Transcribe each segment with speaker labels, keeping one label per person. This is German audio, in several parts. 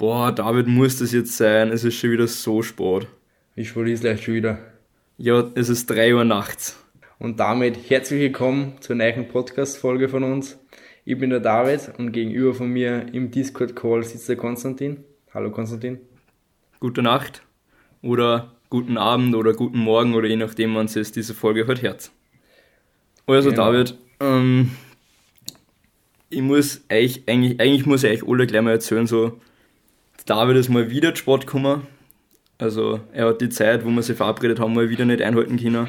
Speaker 1: Boah, David, muss das jetzt sein? Es ist schon wieder so spät.
Speaker 2: Wie spät ist gleich schon wieder?
Speaker 1: Ja, es ist 3 Uhr nachts.
Speaker 2: Und damit herzlich willkommen zur neuen Podcast-Folge von uns. Ich bin der David und gegenüber von mir im Discord-Call sitzt der Konstantin. Hallo Konstantin.
Speaker 1: Gute Nacht oder guten Abend oder guten Morgen oder je nachdem, wann es diese Folge hört, Herz. Also genau. David, ähm, ich muss euch, eigentlich, eigentlich muss ich euch alle gleich mal erzählen, so, David ist mal wieder Sport gekommen. Also er hat die Zeit, wo wir sich verabredet haben, mal wieder nicht einhalten können.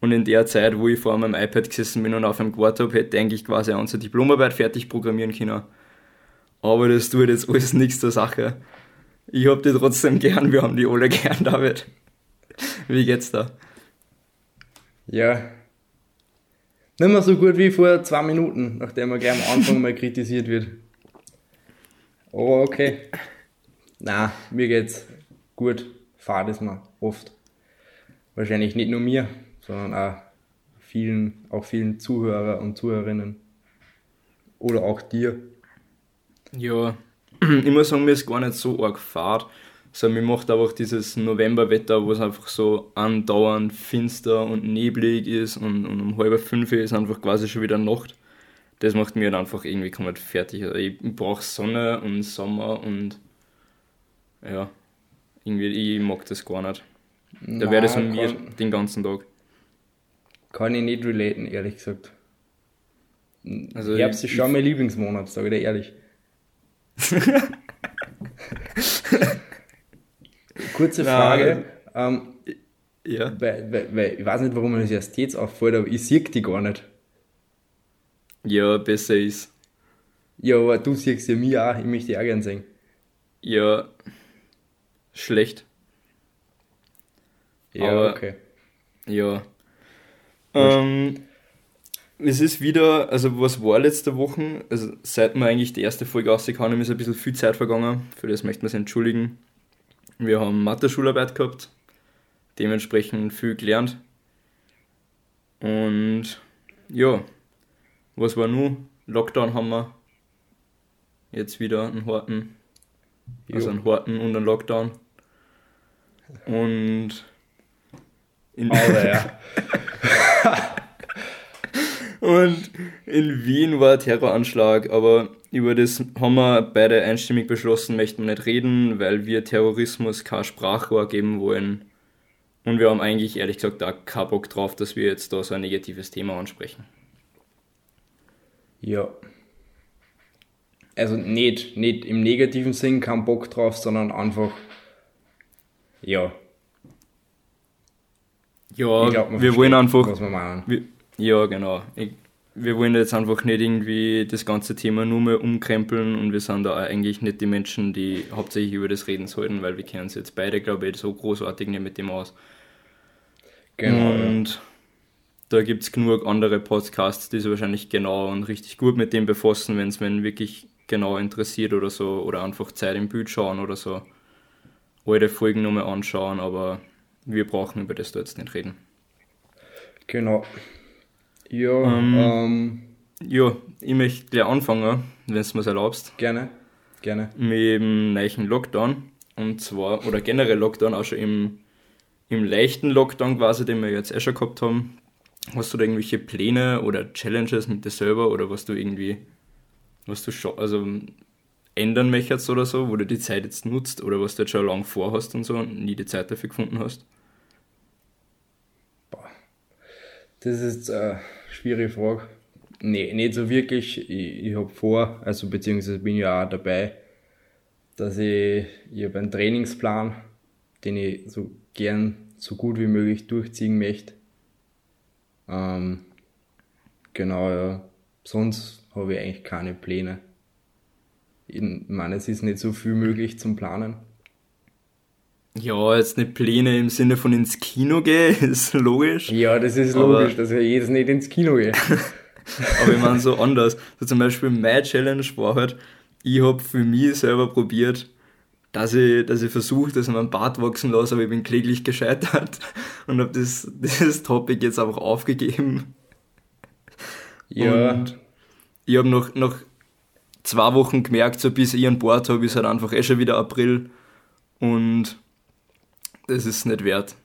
Speaker 1: Und in der Zeit, wo ich vor meinem iPad gesessen bin und auf einem gewartet habe, hätte ich eigentlich quasi unsere Diplomarbeit fertig programmieren können. Aber das tut jetzt alles nichts zur Sache. Ich hab die trotzdem gern, wir haben die alle gern, David. Wie geht's da?
Speaker 2: Ja. Nicht mehr so gut wie vor zwei Minuten, nachdem er gleich am Anfang mal kritisiert wird. Aber okay. Na, mir geht's gut. Fahrt ist mir oft. Wahrscheinlich nicht nur mir, sondern auch vielen, auch vielen Zuhörer und Zuhörerinnen. Oder auch dir.
Speaker 1: Ja, ich muss sagen, mir ist gar nicht so arg Fahrt. Also mir macht einfach dieses Novemberwetter, wo es einfach so andauernd finster und neblig ist und, und um halb fünf ist einfach quasi schon wieder Nacht. Das macht mir dann einfach irgendwie komplett fertig. Also ich brauche Sonne und Sommer und ja, irgendwie, ich mag das gar nicht. Da wäre das an mir den ganzen Tag.
Speaker 2: Kann ich nicht relaten, ehrlich gesagt. Also Herbst ist schon mein Lieblingsmonat, sage ich dir ehrlich. Kurze Frage. ähm, ja. Weil, weil, weil, ich weiß nicht, warum mir das erst jetzt auffällt, aber ich sehe die gar nicht.
Speaker 1: Ja, besser ist.
Speaker 2: Ja, aber du siehst ja mich auch, ich möchte dich auch gerne sehen.
Speaker 1: Ja, schlecht.
Speaker 2: Ja, aber, okay.
Speaker 1: Ja. Ähm, es ist wieder, also was war letzte Woche, also seit wir eigentlich die erste Folge rausgekommen ist ein bisschen viel Zeit vergangen, für das möchten wir uns entschuldigen. Wir haben Mathe-Schularbeit gehabt, dementsprechend viel gelernt. Und ja, was war nun? Lockdown haben wir jetzt wieder einen harten, also einen harten und einen Lockdown. Und in
Speaker 2: Aber ja.
Speaker 1: Und in Wien war ein Terroranschlag, aber über das haben wir beide einstimmig beschlossen, möchten wir nicht reden, weil wir Terrorismus kein Sprachrohr geben wollen. Und wir haben eigentlich ehrlich gesagt da keinen Bock drauf, dass wir jetzt da so ein negatives Thema ansprechen.
Speaker 2: Ja. Also nicht, nicht im negativen Sinn keinen Bock drauf, sondern einfach, ja.
Speaker 1: Ja, glaub, wir wollen einfach. Was wir meinen. Wir, ja, genau. Ich, wir wollen jetzt einfach nicht irgendwie das ganze Thema nur mehr umkrempeln und wir sind da eigentlich nicht die Menschen, die hauptsächlich über das reden sollten, weil wir kennen uns jetzt beide, glaube ich, so großartig nicht mit dem aus. Genau. Und ja. da gibt es genug andere Podcasts, die sich wahrscheinlich genau und richtig gut mit dem befassen, wenn es wenn wirklich genau interessiert oder so, oder einfach Zeit im Bild schauen oder so. Alte Folgen nochmal anschauen, aber wir brauchen über das da jetzt nicht reden.
Speaker 2: Genau. Ja, ähm, ähm,
Speaker 1: ja, ich möchte gleich anfangen, wenn du mir erlaubst.
Speaker 2: Gerne, gerne.
Speaker 1: Mit dem neuen Lockdown. Und zwar, oder generell Lockdown, auch schon im, im leichten Lockdown quasi, den wir jetzt eh schon gehabt haben. Hast du da irgendwelche Pläne oder Challenges mit dir selber oder was du irgendwie, was du schon, also ändern möchtest oder so, wo du die Zeit jetzt nutzt oder was du jetzt schon lange vorhast und so und nie die Zeit dafür gefunden hast?
Speaker 2: Das ist eine schwierige Frage. Nee, nicht so wirklich. Ich, ich habe vor, also beziehungsweise bin ja auch dabei, dass ich, ich habe einen Trainingsplan, den ich so gern so gut wie möglich durchziehen möchte. Ähm, genau, ja. Sonst habe ich eigentlich keine Pläne. Ich meine, es ist nicht so viel möglich zum Planen.
Speaker 1: Ja, jetzt nicht Pläne im Sinne von ins Kino gehen, ist logisch.
Speaker 2: Ja, das ist logisch, dass ich jetzt nicht ins Kino gehe.
Speaker 1: aber ich meine so anders. So zum Beispiel meine Challenge war halt, ich habe für mich selber probiert, dass ich, dass ich versuche, dass ich meinen Bart wachsen lasse, aber ich bin kläglich gescheitert und habe das, dieses Topic jetzt einfach aufgegeben. Ja. Und ich habe noch, noch zwei Wochen gemerkt, so bis ich an Bord habe, ist halt einfach eh schon wieder April und das ist nicht wert.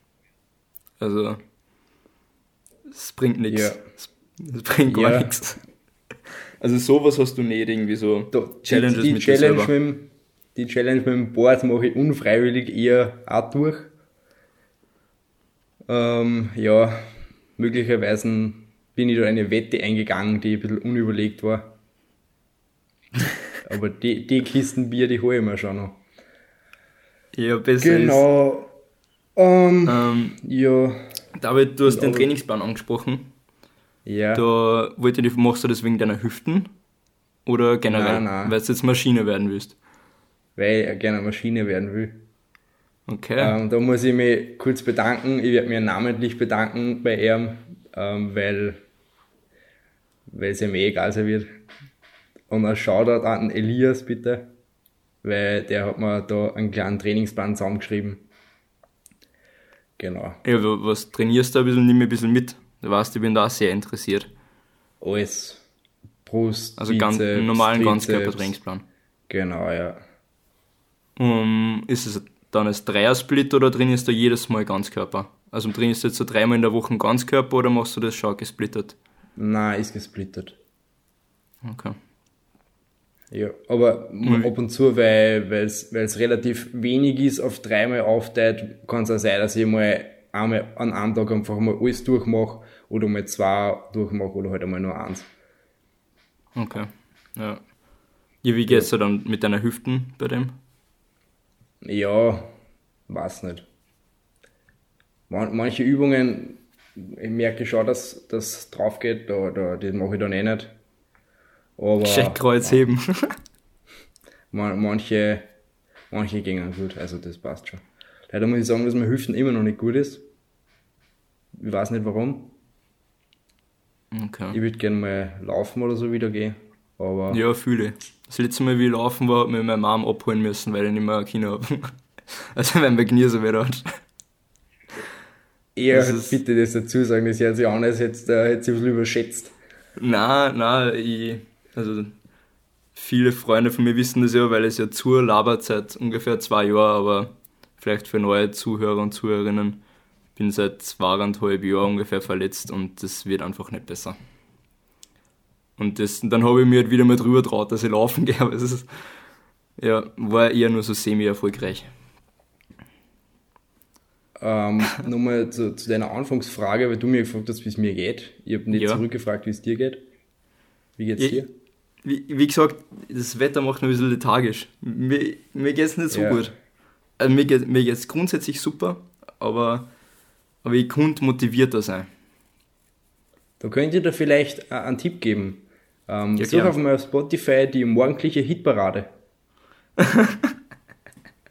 Speaker 1: Also, es bringt nichts.
Speaker 2: Ja.
Speaker 1: Es bringt gar
Speaker 2: Ja.
Speaker 1: nichts. Also sowas hast du nicht irgendwie so
Speaker 2: Da-
Speaker 1: Challenges
Speaker 2: die, die
Speaker 1: mit dir
Speaker 2: Challenge
Speaker 1: selber.
Speaker 2: mit dem, Die Challenge mit dem Board mache ich unfreiwillig eher auch durch. Ähm, ja, möglicherweise bin ich da eine Wette eingegangen, die ein bisschen unüberlegt war. Aber die, die Kisten Bier, die hole ich mir schon noch.
Speaker 1: Ja, besser
Speaker 2: Genau. Ähm.
Speaker 1: Ähm,
Speaker 2: ja.
Speaker 1: David, du hast den Trainingsplan angesprochen.
Speaker 2: Ja.
Speaker 1: Da wollte ich, machst du das wegen deiner Hüften? Oder generell?
Speaker 2: Nein, nein.
Speaker 1: Weil du jetzt Maschine werden willst.
Speaker 2: Weil ich gerne Maschine werden will.
Speaker 1: Okay.
Speaker 2: Ähm, da muss ich mich kurz bedanken. Ich werde mich namentlich bedanken bei ihm, ähm, weil weil es ihm eh egal sein wird. Und ein Shoutout an Elias bitte, weil der hat mir da einen kleinen Trainingsplan zusammengeschrieben. Genau.
Speaker 1: Ja, wa- was trainierst du ein bisschen? Nimm mir ein bisschen mit. Du weißt, ich bin da sehr interessiert.
Speaker 2: Alles. Brust,
Speaker 1: Also ganz,
Speaker 2: Bizeps,
Speaker 1: normalen
Speaker 2: Trizeps.
Speaker 1: Ganzkörpertrainingsplan.
Speaker 2: Genau, ja.
Speaker 1: Um, ist es dann ein Dreier-Split oder trainierst du jedes Mal Ganzkörper? Also trainierst du jetzt so dreimal in der Woche Ganzkörper oder machst du das schon gesplittet?
Speaker 2: Nein, ist gesplittet.
Speaker 1: Okay.
Speaker 2: Ja, aber
Speaker 1: Mhm.
Speaker 2: ab und zu, weil es relativ wenig ist, auf dreimal aufteilt, kann es auch sein, dass ich mal einmal an einem Tag einfach mal alles durchmache oder mal zwei durchmache oder halt einmal nur eins.
Speaker 1: Okay. Ja. Ja, wie geht's dir dann mit deiner Hüften bei dem?
Speaker 2: Ja, weiß nicht. Man, manche Übungen, ich merke schon, dass das drauf geht, da, da, das mache ich dann eh nicht. Aber
Speaker 1: Checkkreuz heben.
Speaker 2: man, manche, manche gingen gut, also das passt schon. Leider muss ich sagen, dass meine Hüften immer noch nicht gut ist. Ich weiß nicht warum.
Speaker 1: Okay.
Speaker 2: Ich würde gerne mal laufen oder so wieder gehen. Aber
Speaker 1: Ja, fühle. Das letzte Mal, wie ich laufen war, hat mir meine Mom abholen müssen, weil ich nicht mehr Kino habe. Also, wenn mein Knie so wieder hat.
Speaker 2: eher
Speaker 1: das
Speaker 2: bitte das dazu sagen, das hört sich an, als hätte äh, ein bisschen überschätzt.
Speaker 1: Na, na, ich, also, viele Freunde von mir wissen das ja, weil es ja zur labert seit ungefähr zwei Jahren, aber vielleicht für neue Zuhörer und Zuhörerinnen, bin seit zweieinhalb Jahren ungefähr verletzt und das wird einfach nicht besser. Und das, dann habe ich mir halt wieder mal drüber traut, dass ich laufen gehe, aber es ist, ja, war eher nur so semi-erfolgreich.
Speaker 2: Ähm, Nochmal zu, zu deiner Anfangsfrage, weil du mir gefragt hast, wie es mir geht. Ich habe nicht
Speaker 1: Ja.
Speaker 2: zurückgefragt, wie es dir geht. Wie geht's
Speaker 1: Ja,
Speaker 2: dir?
Speaker 1: Wie, wie gesagt, das Wetter macht mich ein bisschen lethargisch. Mir, mir geht es nicht so
Speaker 2: Ja.
Speaker 1: gut. Also mir geht mir geht's grundsätzlich super, aber, aber ich könnte motivierter sein.
Speaker 2: Da könnt ihr da vielleicht einen Tipp geben. Ähm,
Speaker 1: Ja,
Speaker 2: such auf mal auf Spotify die morgendliche Hitparade.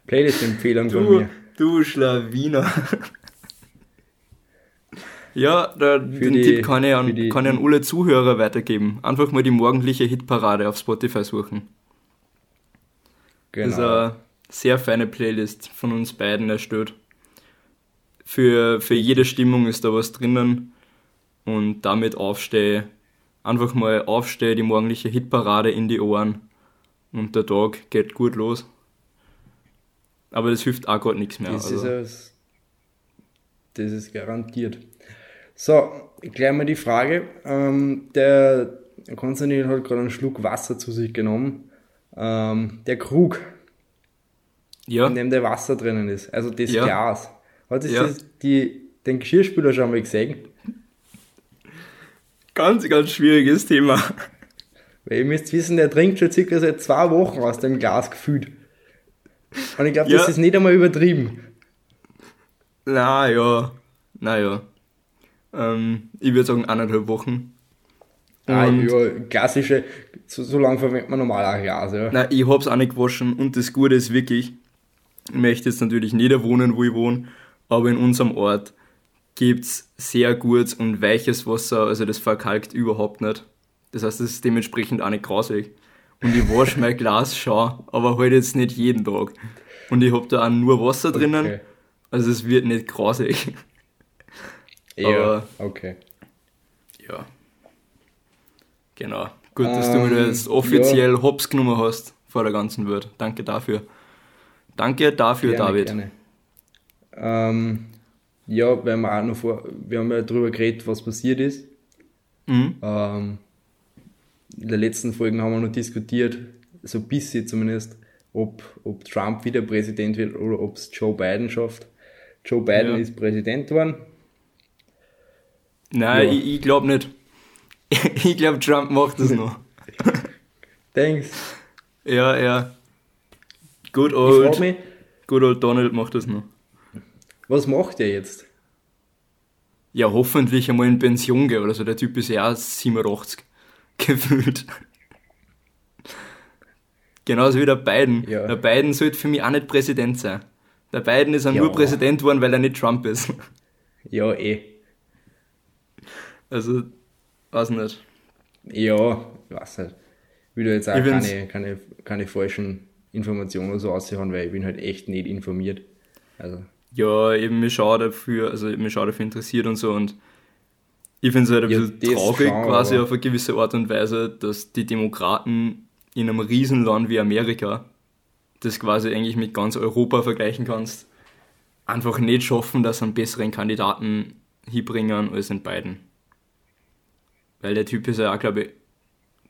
Speaker 2: Playlist-Empfehlung von mir.
Speaker 1: du Schlawiner. ja, da, den
Speaker 2: die-
Speaker 1: Tipp kann ich, an,
Speaker 2: die-
Speaker 1: kann ich an alle Zuhörer weitergeben. Einfach mal die morgendliche Hitparade auf Spotify suchen. Das ist
Speaker 2: Genau.
Speaker 1: eine sehr feine Playlist von uns beiden erstellt. Für, für jede Stimmung ist da was drinnen. Und damit aufstehe, einfach mal aufstehe, die morgendliche Hitparade in die Ohren. Und der Tag geht gut los. Aber das hilft auch gerade nichts mehr.
Speaker 2: Das, ist
Speaker 1: Also,
Speaker 2: es, das ist garantiert. So, gleich mal die Frage. Ähm, der Konstantin hat gerade einen Schluck Wasser zu sich genommen. Ähm, der Krug,
Speaker 1: ja,
Speaker 2: in dem der Wasser drinnen ist, also das
Speaker 1: Ja.
Speaker 2: Glas. Hat sich
Speaker 1: Ja.
Speaker 2: das, die, den Geschirrspüler schon mal gesehen?
Speaker 1: ganz, ganz schwieriges Thema.
Speaker 2: Weil ihr müsst wissen, der trinkt schon circa seit zwei Wochen aus dem Glas gefühlt. Und ich glaube, das ist nicht einmal übertrieben.
Speaker 1: Naja, naja. Ähm, ich würde sagen eineinhalb Wochen.
Speaker 2: Ah,
Speaker 1: Und-
Speaker 2: ja, klassische, so, so lange verwendet man normal auch Glas, ja.
Speaker 1: Nein, ich hab's auch nicht gewaschen und das Gute ist wirklich, ich möchte jetzt natürlich nicht wohnen, wo ich wohne, aber in unserem Ort gibt's sehr gutes und weiches Wasser, also das verkalkt überhaupt nicht. Das heißt, das ist dementsprechend auch nicht grausig. Und ich wasche mein Glas schon, aber halt jetzt nicht jeden Tag. Und ich hab da auch nur Wasser drinnen,
Speaker 2: Okay.
Speaker 1: also es wird nicht grausig.
Speaker 2: Ja,
Speaker 1: Aber-
Speaker 2: okay.
Speaker 1: Ja. Genau. Gut, dass du mir
Speaker 2: Ähm,
Speaker 1: jetzt offiziell Hops genommen hast vor der ganzen Welt. Danke dafür. Danke dafür,
Speaker 2: Gerne,
Speaker 1: David.
Speaker 2: Gerne. Ähm, ja, weil wir auch noch vor, wir haben ja darüber geredet, was passiert ist.
Speaker 1: Mhm.
Speaker 2: Ähm, in der letzten Folge haben wir noch diskutiert, so ein bisschen zumindest, ob, ob Trump wieder Präsident wird oder ob es Joe Biden schafft. Joe Biden
Speaker 1: Ja.
Speaker 2: ist Präsident geworden.
Speaker 1: Nein,
Speaker 2: Ja.
Speaker 1: ich, ich glaube nicht. ich glaube, Trump macht das noch.
Speaker 2: Denkst
Speaker 1: ja, ja. Good old,
Speaker 2: mich,
Speaker 1: good old Donald macht das noch.
Speaker 2: was macht er jetzt?
Speaker 1: Ja, hoffentlich einmal in Pension gehen oder so. Der Typ ist ja auch 87 gefühlt. Genauso wie der Biden.
Speaker 2: Ja.
Speaker 1: Der Biden sollte für mich auch nicht Präsident sein. Der Biden ist ja
Speaker 2: Ja.
Speaker 1: nur Präsident geworden, weil er nicht Trump ist.
Speaker 2: Ja, eh.
Speaker 1: Also, weiß nicht.
Speaker 2: Ja, weiß nicht. Ich will da jetzt auch keine, keine, keine falschen Informationen oder so raushauen, weil ich bin halt echt nicht informiert. Also,
Speaker 1: Ja, eben mich schaue dafür, also mich schaue dafür interessiert und so und ich finde es halt ein
Speaker 2: Ja,
Speaker 1: bisschen traurig
Speaker 2: schon,
Speaker 1: quasi auf eine gewisse Art und Weise, dass die Demokraten in einem Riesenland wie Amerika, das quasi eigentlich mit ganz Europa vergleichen kannst, einfach nicht schaffen, dass sie einen besseren Kandidaten hinbringen als in beiden. Weil der Typ ist ja auch, glaube ich,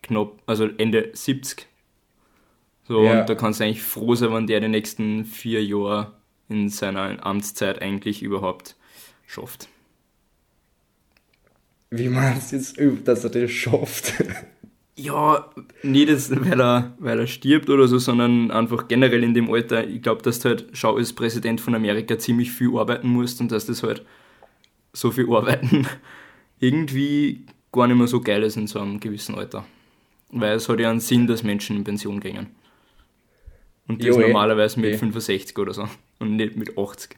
Speaker 1: knapp, also Ende 70. So,
Speaker 2: Ja.
Speaker 1: und da kannst du eigentlich froh sein, wenn der die nächsten vier Jahre in seiner Amtszeit eigentlich überhaupt schafft.
Speaker 2: wie meinst du jetzt, dass er das schafft?
Speaker 1: Ja, nicht jetzt, weil er, weil er stirbt oder so, sondern einfach generell in dem Alter. Ich glaube, dass du halt, schau, als Präsident von Amerika ziemlich viel arbeiten musst und dass das halt so viel Arbeiten irgendwie gar nicht mehr so geil ist in so einem gewissen Alter. Weil es hat ja einen Sinn, dass Menschen in Pension gehen. Und das
Speaker 2: Jo, eh.
Speaker 1: normalerweise mit
Speaker 2: Eh.
Speaker 1: 65 oder so und nicht mit 80.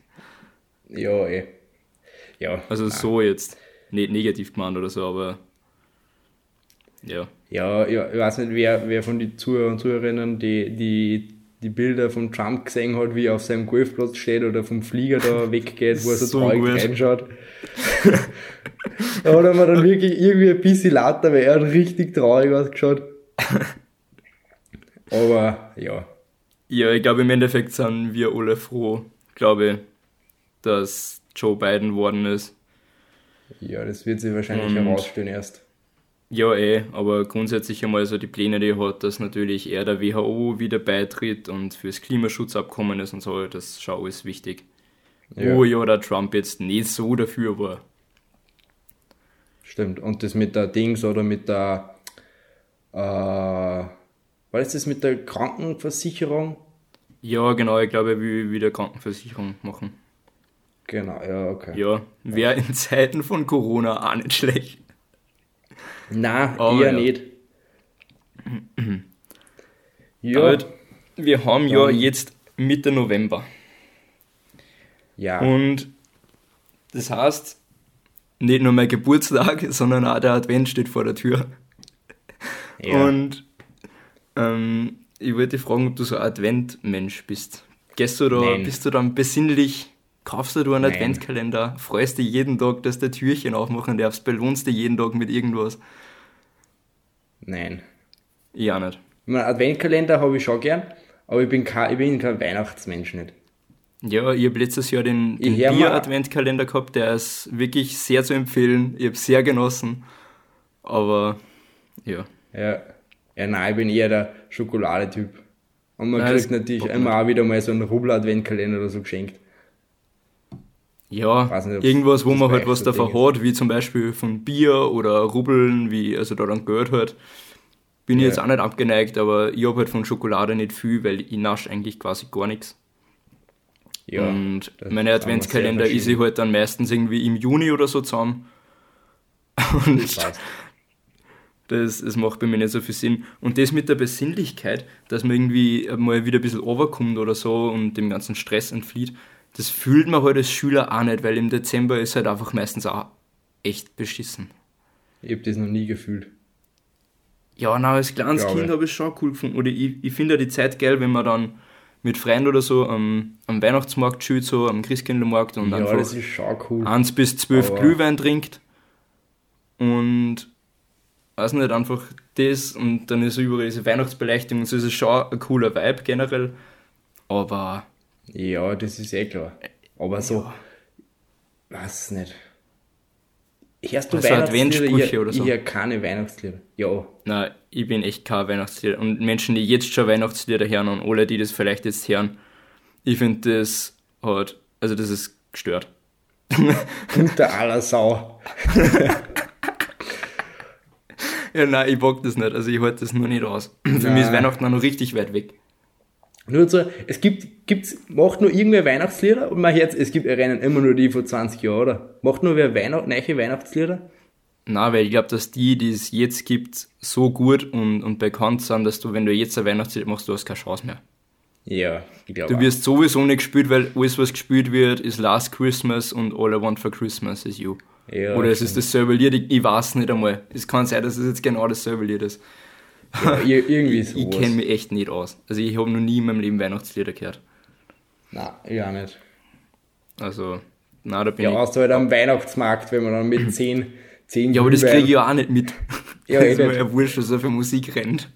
Speaker 2: ja, eh. Ja.
Speaker 1: Also
Speaker 2: nein.
Speaker 1: so jetzt. Nicht negativ gemeint oder so, aber ja.
Speaker 2: Ja, ja, ich weiß nicht, wer, wer von den Zuhörern und Zuhörerinnen die, die, die Bilder von Trump gesehen hat, wie er auf seinem Golfplatz steht oder vom Flieger da weggeht, wo er so,
Speaker 1: So
Speaker 2: traurig
Speaker 1: gut.
Speaker 2: reinschaut. da hat er mir dann wirklich irgendwie ein bisschen lauter, weil er hat richtig traurig ausgeschaut. Aber ja,
Speaker 1: Ja, ich glaube, im Endeffekt sind wir alle froh, glaube ich, dass Joe Biden worden ist.
Speaker 2: ja, das wird sich wahrscheinlich
Speaker 1: Und-
Speaker 2: herausstellen erst.
Speaker 1: Ja, eh, aber grundsätzlich einmal so die Pläne, die er hat, dass natürlich er der WHO wieder beitritt und fürs Klimaschutzabkommen ist und so, das ist schon alles wichtig.
Speaker 2: Ja.
Speaker 1: Wo ja der Trump jetzt nicht so dafür war.
Speaker 2: Stimmt. Und das mit der Dings oder mit der, äh, was ist das mit der Krankenversicherung?
Speaker 1: Ja, genau, ich glaube, er will wieder Krankenversicherung machen.
Speaker 2: Genau, ja, okay.
Speaker 1: Ja, wäre in Zeiten von Corona auch nicht schlecht.
Speaker 2: Nein,
Speaker 1: Aber
Speaker 2: eher
Speaker 1: ja.
Speaker 2: nicht. ja,
Speaker 1: David, wir haben ja jetzt Mitte November.
Speaker 2: ja,
Speaker 1: Und das heißt, nicht nur mein Geburtstag, sondern auch der Advent steht vor der Tür.
Speaker 2: ja.
Speaker 1: Und ähm, ich wollte dich fragen, ob du so ein Adventmensch bist. Gehst du da,
Speaker 2: Nein.
Speaker 1: bist du dann besinnlich, kaufst du einen
Speaker 2: Nein.
Speaker 1: Adventkalender, freust dich jeden Tag, dass du Türchen aufmachen darfst, belohnst dich jeden Tag mit irgendwas?
Speaker 2: Nein.
Speaker 1: Ich auch nicht.
Speaker 2: Ich meine, Adventkalender habe ich schon gern, aber ich bin kein, ich bin kein Weihnachtsmensch nicht.
Speaker 1: Ja, ich habe letztes Jahr den, den Bier-Adventkalender gehabt, der ist wirklich sehr zu empfehlen. Ich habe sehr genossen. Aber ja.
Speaker 2: Ja, ja nein, ich bin eher der Schokoladetyp. Und man
Speaker 1: Nein,
Speaker 2: kriegt natürlich immer auch wieder mal so einen Rubel-Adventkalender oder so geschenkt.
Speaker 1: Ja,
Speaker 2: nicht,
Speaker 1: irgendwas, wo man halt was davon
Speaker 2: Ding
Speaker 1: hat, wie zum Beispiel von Bier oder Rubbeln, wie also da dann gehört hat. Bin ich
Speaker 2: Ja.
Speaker 1: jetzt auch nicht abgeneigt, aber ich habe halt von Schokolade nicht viel, weil ich nasche eigentlich quasi gar nichts.
Speaker 2: Ja,
Speaker 1: und meine Adventskalender ist ich halt dann meistens irgendwie im Juni oder so zusammen. Und
Speaker 2: Das passt.
Speaker 1: das, das macht bei mir nicht so viel Sinn. Und das mit der Besinnlichkeit, dass man irgendwie mal wieder ein bisschen overkommt oder so und dem ganzen Stress entflieht, das fühlt man halt als Schüler auch nicht, weil im Dezember ist halt einfach meistens auch echt beschissen.
Speaker 2: Ich habe das noch nie gefühlt.
Speaker 1: Ja, na, als kleines
Speaker 2: Glaube.
Speaker 1: Kind habe ich schon cool gefunden. Oder ich, ich finde ja die Zeit geil, wenn man dann mit Freunden oder so am, am Weihnachtsmarkt chillt, so am Christkindlmarkt und
Speaker 2: ja,
Speaker 1: einfach
Speaker 2: das ist schon cool.
Speaker 1: 1 bis 12
Speaker 2: Aber-
Speaker 1: Glühwein trinkt und weiß nicht, einfach das und dann ist überall diese Weihnachtsbeleuchtung und so ist es schon ein cooler Vibe generell. Aber.
Speaker 2: Ja, das ist eh klar. Aber so, ja. weiß nicht. Hörst du also Weihnachtslieder? Ich, oder so? ich höre keine Weihnachtslieder. Ja.
Speaker 1: Nein, ich bin echt kein Weihnachtslieder. Und Menschen, die jetzt schon Weihnachtslieder hören und alle, die das vielleicht jetzt hören, ich finde das halt, also das ist gestört.
Speaker 2: Unter aller Sau.
Speaker 1: ja, nein, ich bock das nicht. Also ich halte das nur nicht aus. Für nein. mich ist Weihnachten noch richtig weit weg.
Speaker 2: Nur so, es gibt, gibt's, macht nur irgendwer Weihnachtslieder und man hört, es gibt, rennen immer nur die vor 20 Jahren, oder? Macht nur wer Weihnacht, neue Weihnachtslieder?
Speaker 1: Na, weil ich glaube, dass die, die es jetzt gibt, so gut und, und bekannt sind, dass du, wenn du jetzt ein Weihnachtslied machst, du hast keine Chance mehr.
Speaker 2: Ja,
Speaker 1: ich glaube. Du wirst auch. sowieso nicht gespielt, weil alles, was gespielt wird, ist Last Christmas und All I Want for Christmas is You. Ja, Oder es ist dasselbe Lied, ich, ich weiß nicht einmal. Es kann sein, dass es jetzt genau dasselbe Lied ist.
Speaker 2: Ja, irgendwie so.
Speaker 1: ich kenne mich echt nicht aus. Also ich habe noch nie in meinem Leben Weihnachtslieder gehört.
Speaker 2: Nein, ich auch nicht.
Speaker 1: Also, na da bin
Speaker 2: ja,
Speaker 1: ich.
Speaker 2: Ja, außer halt am Weihnachtsmarkt, wenn man dann mit 10, 10
Speaker 1: Ja, aber das kriege ich ja auch nicht mit. Ja, eh das ist mir ja wurscht, was er für Musik rennt.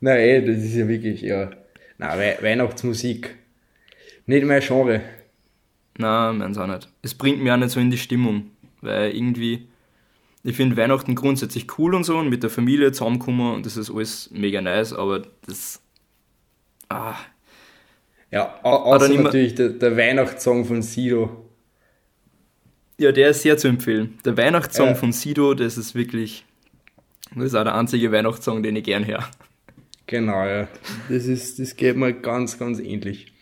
Speaker 2: Nein, ey, das ist ja wirklich, ja. Nein, We Weihnachtsmusik. Nicht mein Genre.
Speaker 1: Nein, meins auch nicht. Es bringt mich auch nicht so in die Stimmung, weil irgendwie ich finde Weihnachten grundsätzlich cool und so und mit der Familie zusammenkommen und das ist alles mega nice, aber das. Ah.
Speaker 2: Ja, außer natürlich der, der Weihnachtssong von Sido.
Speaker 1: Ja, der ist sehr zu empfehlen. Der Weihnachtssong ja. von Sido, das ist wirklich. Das ist auch der einzige Weihnachtssong, den ich gern höre.
Speaker 2: Genau, ja. Das, ist, das geht mir ganz, ganz ähnlich.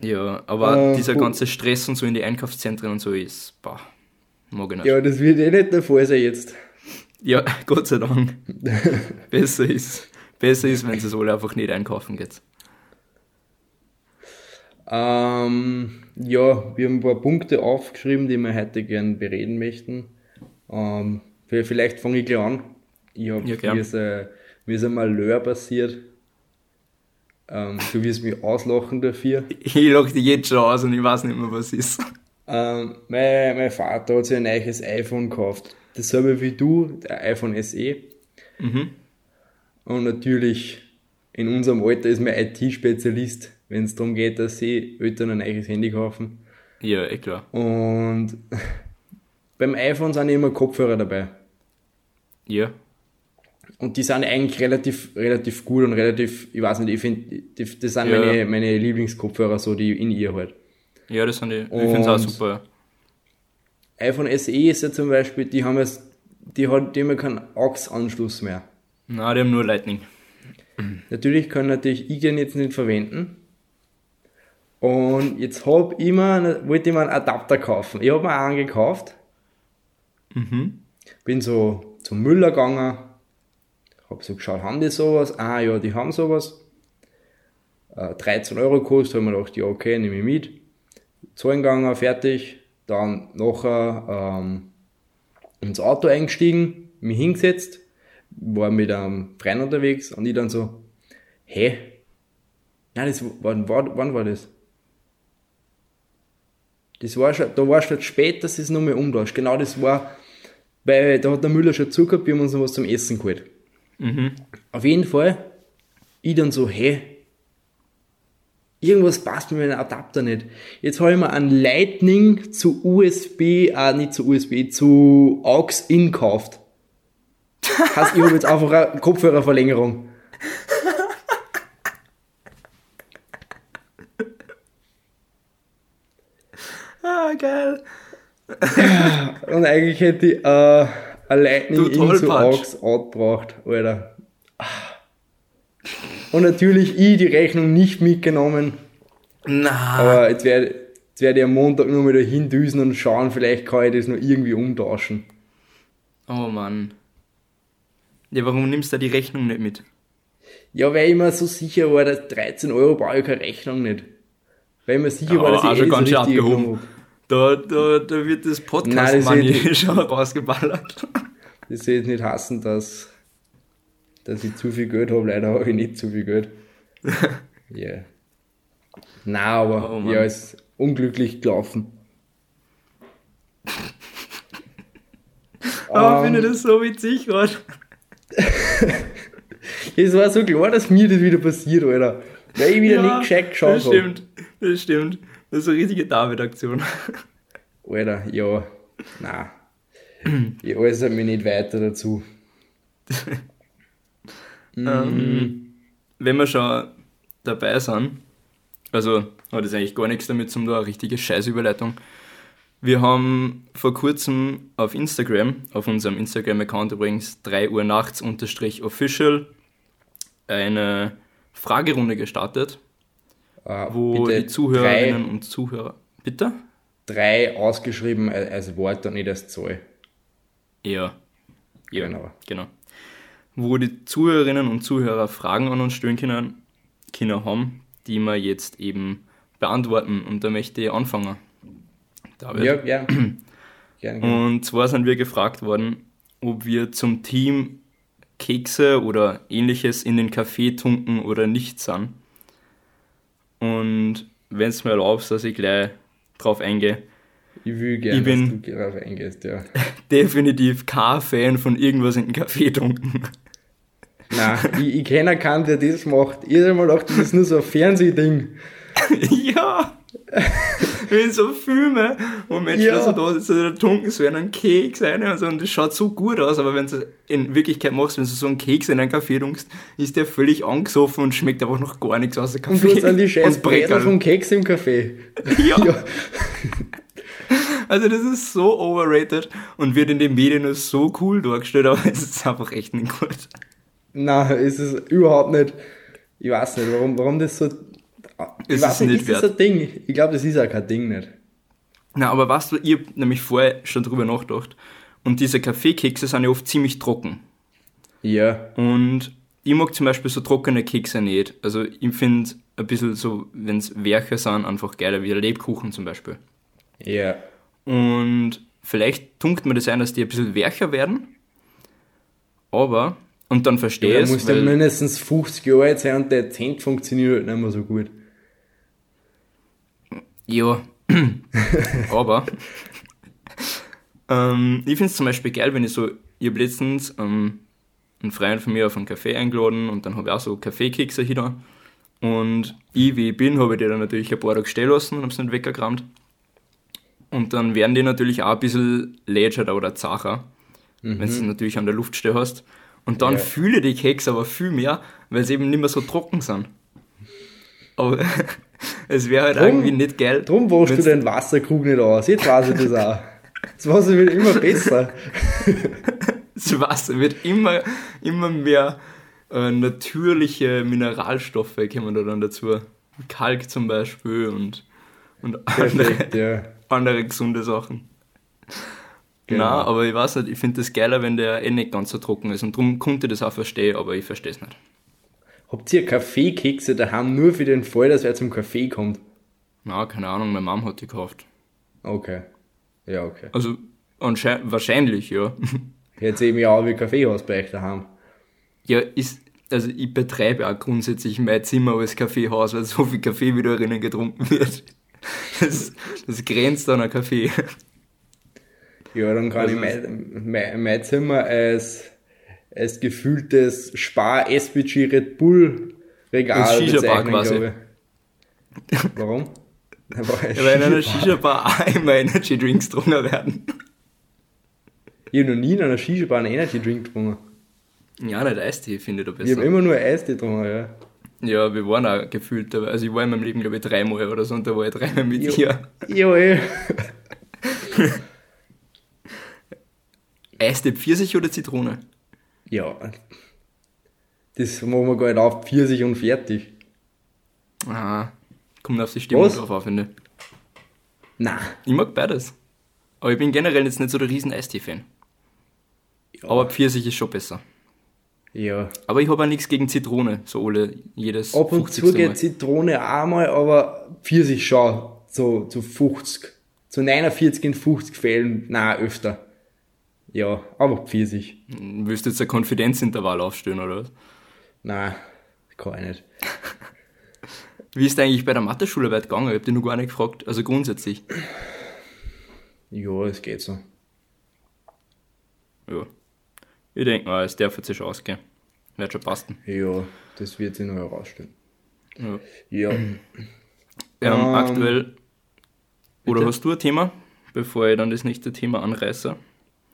Speaker 1: Ja, aber äh, dieser ganze Stress und so in die Einkaufszentren und so ist. Boah.
Speaker 2: Mag ich nicht. Ja, das wird eh nicht der Fall sein jetzt.
Speaker 1: Ja, Gott sei Dank. besser ist, besser ist, wenn es alle einfach nicht einkaufen geht.
Speaker 2: Ähm, ja, wir haben ein paar Punkte aufgeschrieben, die wir heute gerne bereden möchten. Ähm, vielleicht fange ich gleich an. Ich habe ja, mir, ist, äh, mir ist ein Malheur passiert. Ähm, du wirst mich auslachen dafür.
Speaker 1: Ich lache dich jetzt schon aus und ich weiß nicht mehr, was ist.
Speaker 2: Ähm, mein, mein Vater hat sich ein neues iPhone gekauft. Dasselbe wie du, der iPhone SE. Mhm. Und natürlich, in unserem Alter ist man IT-Spezialist, wenn es darum geht, dass sie Eltern ein neues Handy kaufen.
Speaker 1: Ja, eh klar.
Speaker 2: Und beim iPhone sind immer Kopfhörer dabei.
Speaker 1: Ja.
Speaker 2: Und die sind eigentlich relativ, relativ gut und relativ, ich weiß nicht, ich finde, das sind ja. meine, meine Lieblingskopfhörer, so die in ihr halt.
Speaker 1: Ja, das sind die. Ich finde es auch super.
Speaker 2: iPhone SE ist ja zum Beispiel, die haben jetzt, die, hat, die haben ja keinen AUX-Anschluss mehr.
Speaker 1: Na, die haben nur Lightning.
Speaker 2: Natürlich können natürlich ich den jetzt nicht verwenden. Und jetzt hab ich mir, wollte ich mir einen Adapter kaufen. Ich habe mir einen gekauft. Mhm. Bin so zum Müller gegangen. Hab so geschaut, haben die sowas? Ah ja, die haben sowas. Äh, 13 Euro kostet, habe mir gedacht, ja okay, nehme ich mit. Zahlen gegangen, fertig. Dann nachher ähm, ins Auto eingestiegen, mich hingesetzt, war mit einem Freund unterwegs und ich dann so, hä? Nein, das, wann, war, wann war das? Das war schon, da war schon spät, dass es nochmal umtauscht. Genau das war, weil da hat der Müller schon zugehört, wir haben uns noch was zum Essen geholt. Mhm. Auf jeden Fall, ich dann so, hä, Irgendwas passt mit meinem Adapter nicht. Jetzt habe ich mir ein Lightning zu USB, ah, nicht zu USB, zu AUX-In gekauft. heißt, ich habe jetzt einfach eine Kopfhörerverlängerung.
Speaker 1: ah, geil.
Speaker 2: Und eigentlich hätte ich äh, ein Lightning In zu AUX-Out braucht, Alter. Und natürlich ich die Rechnung nicht mitgenommen.
Speaker 1: Na.
Speaker 2: Aber jetzt werde jetzt werd ich am Montag nur wieder hindüsen und schauen, vielleicht kann ich das noch irgendwie umtauschen.
Speaker 1: Oh Mann. Ja, warum nimmst du da die Rechnung nicht mit?
Speaker 2: Ja, weil ich mir so sicher war, dass 13 Euro brauche ich keine Rechnung nicht. Weil ich mir sicher ja, war, dass ich
Speaker 1: also eh ganz schön abgehoben. Da, da, da wird das Podcast-Money schon rausgeballert.
Speaker 2: Das soll jetzt nicht hassen, dass dass ich zu viel Geld habe. Leider habe ich nicht zu viel Geld. Ja. yeah. Nein, aber oh, ja, ist unglücklich gelaufen.
Speaker 1: Aber um, ich finde das so witzig gerade.
Speaker 2: Es war so klar, dass mir das wieder passiert, Alter. Weil ich wieder nicht gescheit geschaut
Speaker 1: Das stimmt, das stimmt. Das ist eine riesige David-Aktion.
Speaker 2: Alter, ja. Nein. Ich äußere mich nicht weiter dazu.
Speaker 1: Ähm, wenn wir schon dabei sind, also hat das eigentlich gar nichts damit zu tun, eine richtige Scheißüberleitung. Wir haben vor kurzem auf Instagram, auf unserem Instagram-Account übrigens 3 Uhr nachts unterstrich official, eine Fragerunde gestartet,
Speaker 2: Ah,
Speaker 1: wo
Speaker 2: bitte
Speaker 1: die Zuhörerinnen
Speaker 2: Drei,
Speaker 1: und Zuhörer. Bitte?
Speaker 2: drei ausgeschrieben als als Wort und nicht als Zahl.
Speaker 1: Ja. Ja,
Speaker 2: Genau.
Speaker 1: genau. Wo die Zuhörerinnen und Zuhörer Fragen an uns stellen können, können haben, die wir jetzt eben beantworten. Und da möchte ich anfangen. David.
Speaker 2: Ja, ja. Gerne. gerne.
Speaker 1: Und zwar sind wir gefragt worden, ob wir zum Team Kekse oder ähnliches in den Kaffee tunken oder nicht sind. Und wenn es mir erlaubst, dass ich gleich drauf eingehe,
Speaker 2: Ich will gerne,
Speaker 1: ich bin-
Speaker 2: dass du darauf eingehst, ja.
Speaker 1: definitiv kein Fan von irgendwas in den Kaffee tunken.
Speaker 2: Nein, ich, ich kenne keinen, der das macht. Ich hab mal gedacht, das ist nur so ein Fernsehding.
Speaker 1: ja! Wie so Filme, wo Menschen
Speaker 2: Ja.
Speaker 1: so da sitzen, da tunken so einen Keks rein und so, und das schaut so gut aus, aber wenn du in Wirklichkeit machst, wenn du so einen Keks in einen Kaffee tunkst, ist der völlig angesoffen und schmeckt einfach noch gar nichts außer
Speaker 2: Und
Speaker 1: Kaffee.
Speaker 2: du hast dann die scheiß
Speaker 1: und
Speaker 2: Bretter vom Keks im Café.
Speaker 1: Ja.
Speaker 2: Ja.
Speaker 1: Also das ist so overrated und wird in den Medien als so cool dargestellt, aber es ist einfach echt nicht gut.
Speaker 2: Nein, ist es überhaupt nicht. Ich weiß nicht, warum, warum das so. Ich
Speaker 1: Es
Speaker 2: weiß
Speaker 1: ist
Speaker 2: nicht, ist das
Speaker 1: wert.
Speaker 2: ein Ding? Ich glaube, das ist auch kein Ding nicht.
Speaker 1: Na, aber weißt du, ich hab nämlich vorher schon drüber nachgedacht und diese Kaffeekekse sind ja oft ziemlich trocken.
Speaker 2: Ja.
Speaker 1: Und ich mag zum Beispiel so trockene Kekse nicht. Also ich finde ein bisschen so, wenn es Werche sind, einfach geiler, wie Lebkuchen zum Beispiel.
Speaker 2: Ja.
Speaker 1: Und vielleicht tunkt man das ein, dass die ein bisschen wercher werden. Aber, und dann verstehe
Speaker 2: Der
Speaker 1: ich
Speaker 2: muss
Speaker 1: es,
Speaker 2: ja
Speaker 1: weil,
Speaker 2: mindestens 50 Jahre alt sein und der Zent funktioniert halt nicht mehr so gut.
Speaker 1: ja, aber ähm, ich finde es zum Beispiel geil, wenn ich so, ich habe letztens ähm, einen Freund von mir auf einen Kaffee eingeladen und dann habe ich auch so Kaffeekekse hier. Und ich, wie ich bin, habe ich die dann natürlich ein paar Tage stehen lassen und habe sie nicht weggekramt. Und dann werden die natürlich auch ein bisschen lätscher oder zacher, wenn du sie natürlich an der Luft stehen hast. Und dann
Speaker 2: Ja.
Speaker 1: fühle die Kekse aber viel mehr, weil sie eben nicht mehr so trocken sind. Aber es wäre halt
Speaker 2: Drum-
Speaker 1: irgendwie nicht geil.
Speaker 2: Drum waschst du den Wasserkrug nicht aus. Jetzt weiß ich das auch. Das Wasser wird immer besser.
Speaker 1: Das Wasser wird immer, immer mehr äh, natürliche Mineralstoffe kommen da dann dazu. Kalk zum Beispiel und, und andere,
Speaker 2: Perfekt, ja.
Speaker 1: andere gesunde Sachen.
Speaker 2: Genau.
Speaker 1: Na, aber ich weiß nicht, ich finde das geiler, wenn der eh nicht ganz so trocken ist. Und darum konnte ich das auch verstehen, aber ich verstehe es nicht.
Speaker 2: Habt ihr Kaffeekekse daheim nur für den Fall, dass wer zum Kaffee kommt?
Speaker 1: Na, keine Ahnung, meine Mom hat die gekauft.
Speaker 2: Okay. Ja, okay.
Speaker 1: Also wahrscheinlich, ja.
Speaker 2: Jetzt eben ja auch wie Kaffeehaus bei euch daheim.
Speaker 1: Ja, ist, also ich betreibe auch grundsätzlich mein Zimmer als Kaffeehaus, weil so viel Kaffee wieder drinnen getrunken wird. Das, das grenzt an ein Kaffee.
Speaker 2: Ja, dann kann
Speaker 1: Also
Speaker 2: ich mein, mein, mein Zimmer als, als gefühltes Spar SPG Red Bull Regal
Speaker 1: Als Shisha-Bar
Speaker 2: bezeichnen,
Speaker 1: quasi.
Speaker 2: glaube ich. Warum? Da war
Speaker 1: Ja, weil in einer Shisha-Bar auch immer Energy Drinks drunter werden.
Speaker 2: Ich habe noch nie in einer Shisha-Bar einen Energy Drink getrunken.
Speaker 1: Ja, nicht Eistee, finde ich da
Speaker 2: Ich
Speaker 1: besser.
Speaker 2: habe immer nur Eistee getrunken, ja.
Speaker 1: Ja, wir waren auch gefühlt. Also ich war in meinem Leben, glaube ich, dreimal oder so und da war ich dreimal mit
Speaker 2: Jo.
Speaker 1: dir.
Speaker 2: Ja, eh.
Speaker 1: Eistee Pfirsich oder Zitrone?
Speaker 2: Ja. Das machen wir gar nicht auf, Pfirsich und fertig.
Speaker 1: Ah, kommt auf die Stimmung
Speaker 2: Was?
Speaker 1: drauf auf, finde ich.
Speaker 2: Nein.
Speaker 1: Ich mag beides. Aber ich bin generell jetzt nicht so der riesen Eistee-Fan.
Speaker 2: Ja.
Speaker 1: Aber Pfirsich ist schon besser.
Speaker 2: Ja.
Speaker 1: Aber ich habe auch nichts gegen Zitrone, so alle, jedes
Speaker 2: Ab und
Speaker 1: 50.
Speaker 2: zu geht Zitrone auch mal, aber Pfirsich schon so zu 50. Zu 49 in 50 Fällen, nein, öfter. Ja, aber Pfirsich.
Speaker 1: Willst du jetzt ein Konfidenzintervall aufstellen, oder was?
Speaker 2: Nein, kann ich nicht.
Speaker 1: Wie ist eigentlich bei der Mathe-Schularbeit gegangen? Ich habe dich noch gar nicht gefragt. Also grundsätzlich.
Speaker 2: Ja, es geht so.
Speaker 1: Ja. Ich denke mal, es darf jetzt schon ausgehen. wird schon passen.
Speaker 2: Ja, das wird sich noch herausstellen.
Speaker 1: Ja.
Speaker 2: Ja.
Speaker 1: Ähm,
Speaker 2: Ähm,
Speaker 1: aktuell. Oder
Speaker 2: bitte?
Speaker 1: hast du ein Thema, bevor ich dann das nächste Thema anreiße?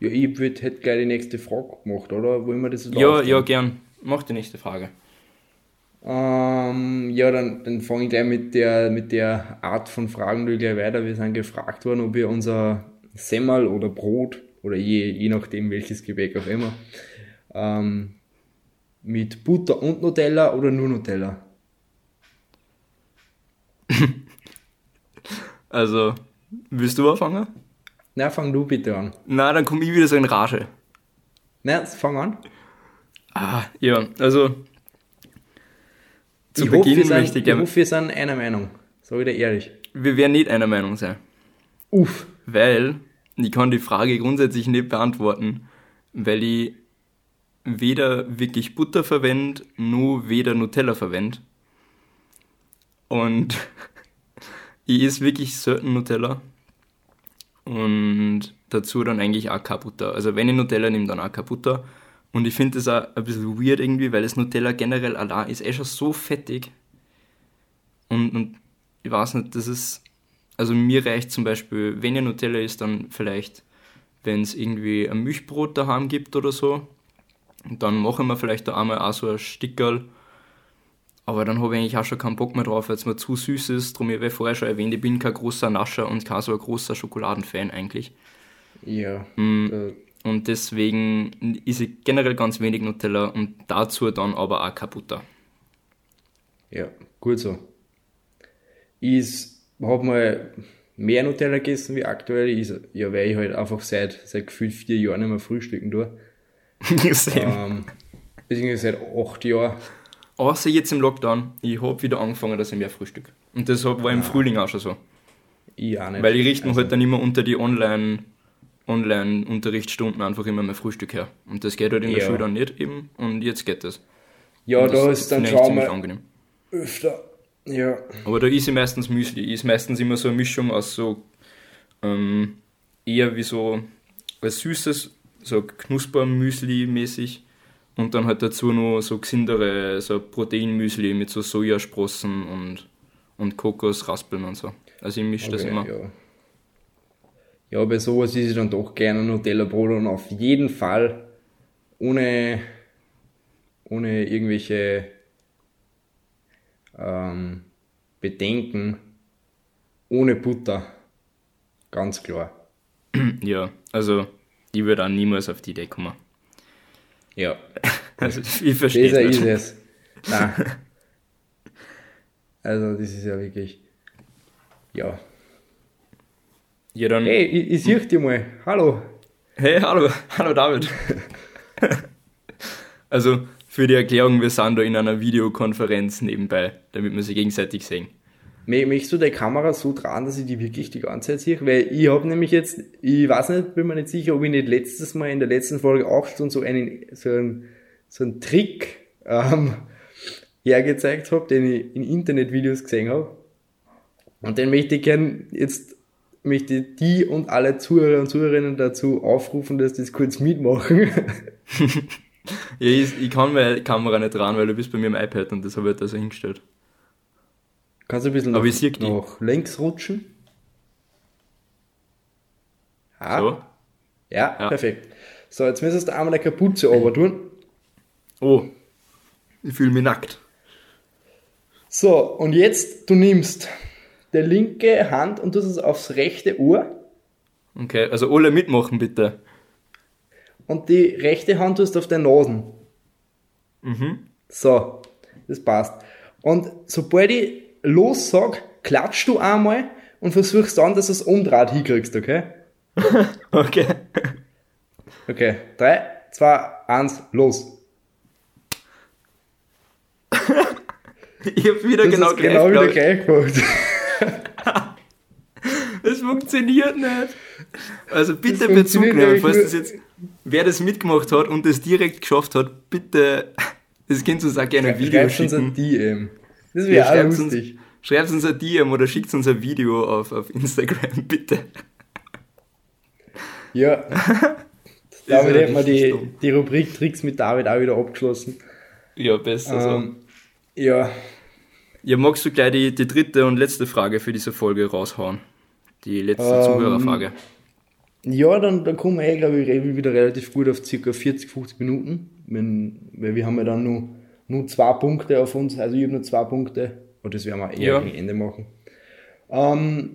Speaker 2: Ja, ich würd, hätte gleich die nächste Frage gemacht, oder? Wollen wir das jetzt
Speaker 1: Ja, ja, gern. Mach die nächste Frage.
Speaker 2: Ähm, ja, dann, dann fange ich gleich mit der, mit der Art von Fragen durch gleich weiter. Wir sind gefragt worden, ob wir unser Semmel oder Brot oder je, je nachdem welches Gebäck auch immer ähm, mit Butter und Nutella oder nur Nutella.
Speaker 1: Also, willst du anfangen?
Speaker 2: Na, fang du bitte an.
Speaker 1: Na, dann komme ich wieder so in Rage.
Speaker 2: Na, fang an.
Speaker 1: Ah, ja, also. Zu
Speaker 2: ich hoffe,
Speaker 1: Beginn
Speaker 2: sind,
Speaker 1: möchte ich
Speaker 2: ich
Speaker 1: gerne.
Speaker 2: hoffe, wir sind einer Meinung. Ich dir ehrlich.
Speaker 1: Wir werden nicht einer Meinung sein.
Speaker 2: Uff.
Speaker 1: Weil ich kann die Frage grundsätzlich nicht beantworten, weil ich weder wirklich Butter verwende, noch weder Nutella verwende. Und ich esse wirklich selten Nutella. Und dazu dann eigentlich keine Butter. Also wenn ich Nutella nehme, dann keine Butter. Und ich finde das auch ein bisschen weird irgendwie, weil das Nutella generell allein ist eh schon so fettig. Und, und ich weiß nicht, das ist also mir reicht zum Beispiel, wenn ihr Nutella isst, dann vielleicht, wenn es irgendwie ein Milchbrot daheim gibt oder so, dann machen wir vielleicht da einmal auch so ein Stickerl. Aber dann habe ich eigentlich auch schon keinen Bock mehr drauf, weil es mir zu süß ist. Drum, ich habe vorher schon erwähnt, ich bin kein großer Nascher und kein so ein großer Schokoladenfan eigentlich.
Speaker 2: Ja.
Speaker 1: Mm. Und deswegen ist ich generell ganz wenig Nutella und dazu dann aber auch keine Butter.
Speaker 2: ja, gut so. Ich habe mal mehr Nutella gegessen wie aktuell. Ich, ja, weil ich halt einfach seit, seit gefühlt vier Jahren nicht mehr frühstücken tue. Ähm, beziehungsweise seit acht Jahren.
Speaker 1: Außer jetzt im Lockdown, ich habe wieder angefangen, dass ich mehr Frühstück. Und das war im Frühling auch schon so.
Speaker 2: Auch nicht.
Speaker 1: Weil ich richte mir
Speaker 2: Also,
Speaker 1: halt dann immer unter die Online, Online-Unterrichtsstunden einfach immer mein Frühstück her. Und das geht halt in der
Speaker 2: Ja.
Speaker 1: Schule dann nicht eben. Und jetzt geht das.
Speaker 2: Ja,
Speaker 1: Und
Speaker 2: da
Speaker 1: das
Speaker 2: ist dann schon mal
Speaker 1: angenehm.
Speaker 2: öfter. Ja.
Speaker 1: Aber da ist ich meistens Müsli. Ist meistens immer so eine Mischung aus so ähm, eher wie so was Süßes, so Knuspermüsli mäßig. Und dann halt dazu noch so gesindere, so Proteinmüsli mit so Sojasprossen und, und Kokosraspeln und so. Also ich mische das
Speaker 2: Okay,
Speaker 1: immer.
Speaker 2: Ja. ja, bei sowas ist ich dann doch gerne Nutella-Brot und auf jeden Fall ohne, ohne irgendwelche ähm, Bedenken, ohne Butter. Ganz klar.
Speaker 1: Ja, also ich würde auch niemals auf die Idee kommen.
Speaker 2: Ja,
Speaker 1: Also ich verstehe
Speaker 2: besser
Speaker 1: es
Speaker 2: ist es. Nein. Also, das ist ja wirklich. Ja.
Speaker 1: Ja, dann,
Speaker 2: Hey, ich, ich sehe dich mal. Hallo.
Speaker 1: Hey, hallo, hallo David. also für die Erklärung, wir sind da in einer Videokonferenz nebenbei, damit wir sie gegenseitig sehen.
Speaker 2: Mö- Möchtest du die Kamera so dran, dass ich die wirklich die ganze Zeit sehe? Weil ich habe nämlich jetzt, ich weiß nicht, bin mir nicht sicher, ob ich nicht letztes Mal in der letzten Folge auch schon so einen, so einen, so einen Trick ähm, hergezeigt habe, den ich in Internetvideos gesehen habe. Und den möchte ich gern jetzt, möchte die und alle Zuhörer und Zuhörerinnen dazu aufrufen, dass die das kurz mitmachen.
Speaker 1: Ja, ich, ich kann meine Kamera nicht dran, weil du bist bei mir im iPad und das habe ich da so hingestellt.
Speaker 2: Kannst du ein bisschen
Speaker 1: Aber
Speaker 2: nach,
Speaker 1: ich
Speaker 2: nach links rutschen? Ah,
Speaker 1: So.
Speaker 2: Ja,
Speaker 1: Ja.
Speaker 2: perfekt. So, jetzt müsstest du einmal eine Kapuze tun.
Speaker 1: Oh, ich fühle mich nackt.
Speaker 2: So, und jetzt, du nimmst die linke Hand und tust es aufs rechte Ohr
Speaker 1: Okay, also alle mitmachen bitte.
Speaker 2: und die rechte Hand tust du auf deine Nasen.
Speaker 1: Mhm.
Speaker 2: So, das passt. Und sobald ich los sag, klatschst du einmal und versuchst dann, dass du es umdreht hinkriegst, okay?
Speaker 1: Okay.
Speaker 2: Okay, 3, 2, 1, los.
Speaker 1: Ich habe wieder
Speaker 2: Das
Speaker 1: genau gleich.
Speaker 2: genau wieder gleich gemacht.
Speaker 1: Das funktioniert nicht. Also bitte
Speaker 2: Das
Speaker 1: Bezug nehmen, falls das jetzt, wer das mitgemacht hat und das direkt geschafft hat, bitte, das könnt ihr uns auch gerne ein Video schicken.
Speaker 2: DM. Das
Speaker 1: Ja,
Speaker 2: wäre
Speaker 1: uns,
Speaker 2: lustig.
Speaker 1: schreibt uns ein DM oder schickt uns ein Video auf, auf Instagram, bitte.
Speaker 2: Ja.
Speaker 1: ja
Speaker 2: Damit hätten wir die,
Speaker 1: dumm.
Speaker 2: die Rubrik Tricks mit David auch wieder abgeschlossen.
Speaker 1: Ja, besser so.
Speaker 2: Ähm, ja,
Speaker 1: Ja, magst du gleich die, die dritte und letzte Frage für diese Folge raushauen? Die letzte
Speaker 2: Ähm,
Speaker 1: Zuhörerfrage.
Speaker 2: Ja, dann, dann kommen wir eh, glaube ich, re- wieder relativ gut auf circa 40, 50 Minuten. Wenn, weil wir haben ja dann nur, nur zwei Punkte auf uns, also ich habe nur zwei Punkte. Und das werden wir eher
Speaker 1: Ja.
Speaker 2: gegen Ende machen. Ähm,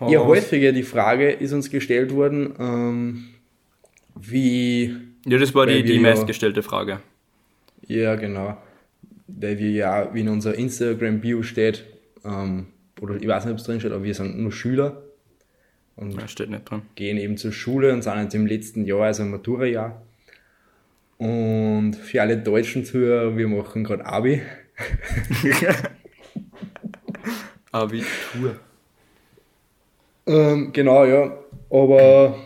Speaker 1: raus.
Speaker 2: häufiger die Frage ist uns gestellt worden, ähm, wie,
Speaker 1: Ja, das war die, die meistgestellte Frage.
Speaker 2: ja genau, weil wir ja, wie in unserer Instagram-Bio steht, ähm, oder ich weiß nicht, ob es drin steht, aber wir sind nur Schüler und
Speaker 1: Ja, steht nicht dran.
Speaker 2: gehen eben zur Schule und sind jetzt im letzten Jahr, also im Matura-Jahr. Und für alle deutschen Zuhörer, wir machen gerade Abi.
Speaker 1: Abitur.
Speaker 2: Ähm, genau, ja. Aber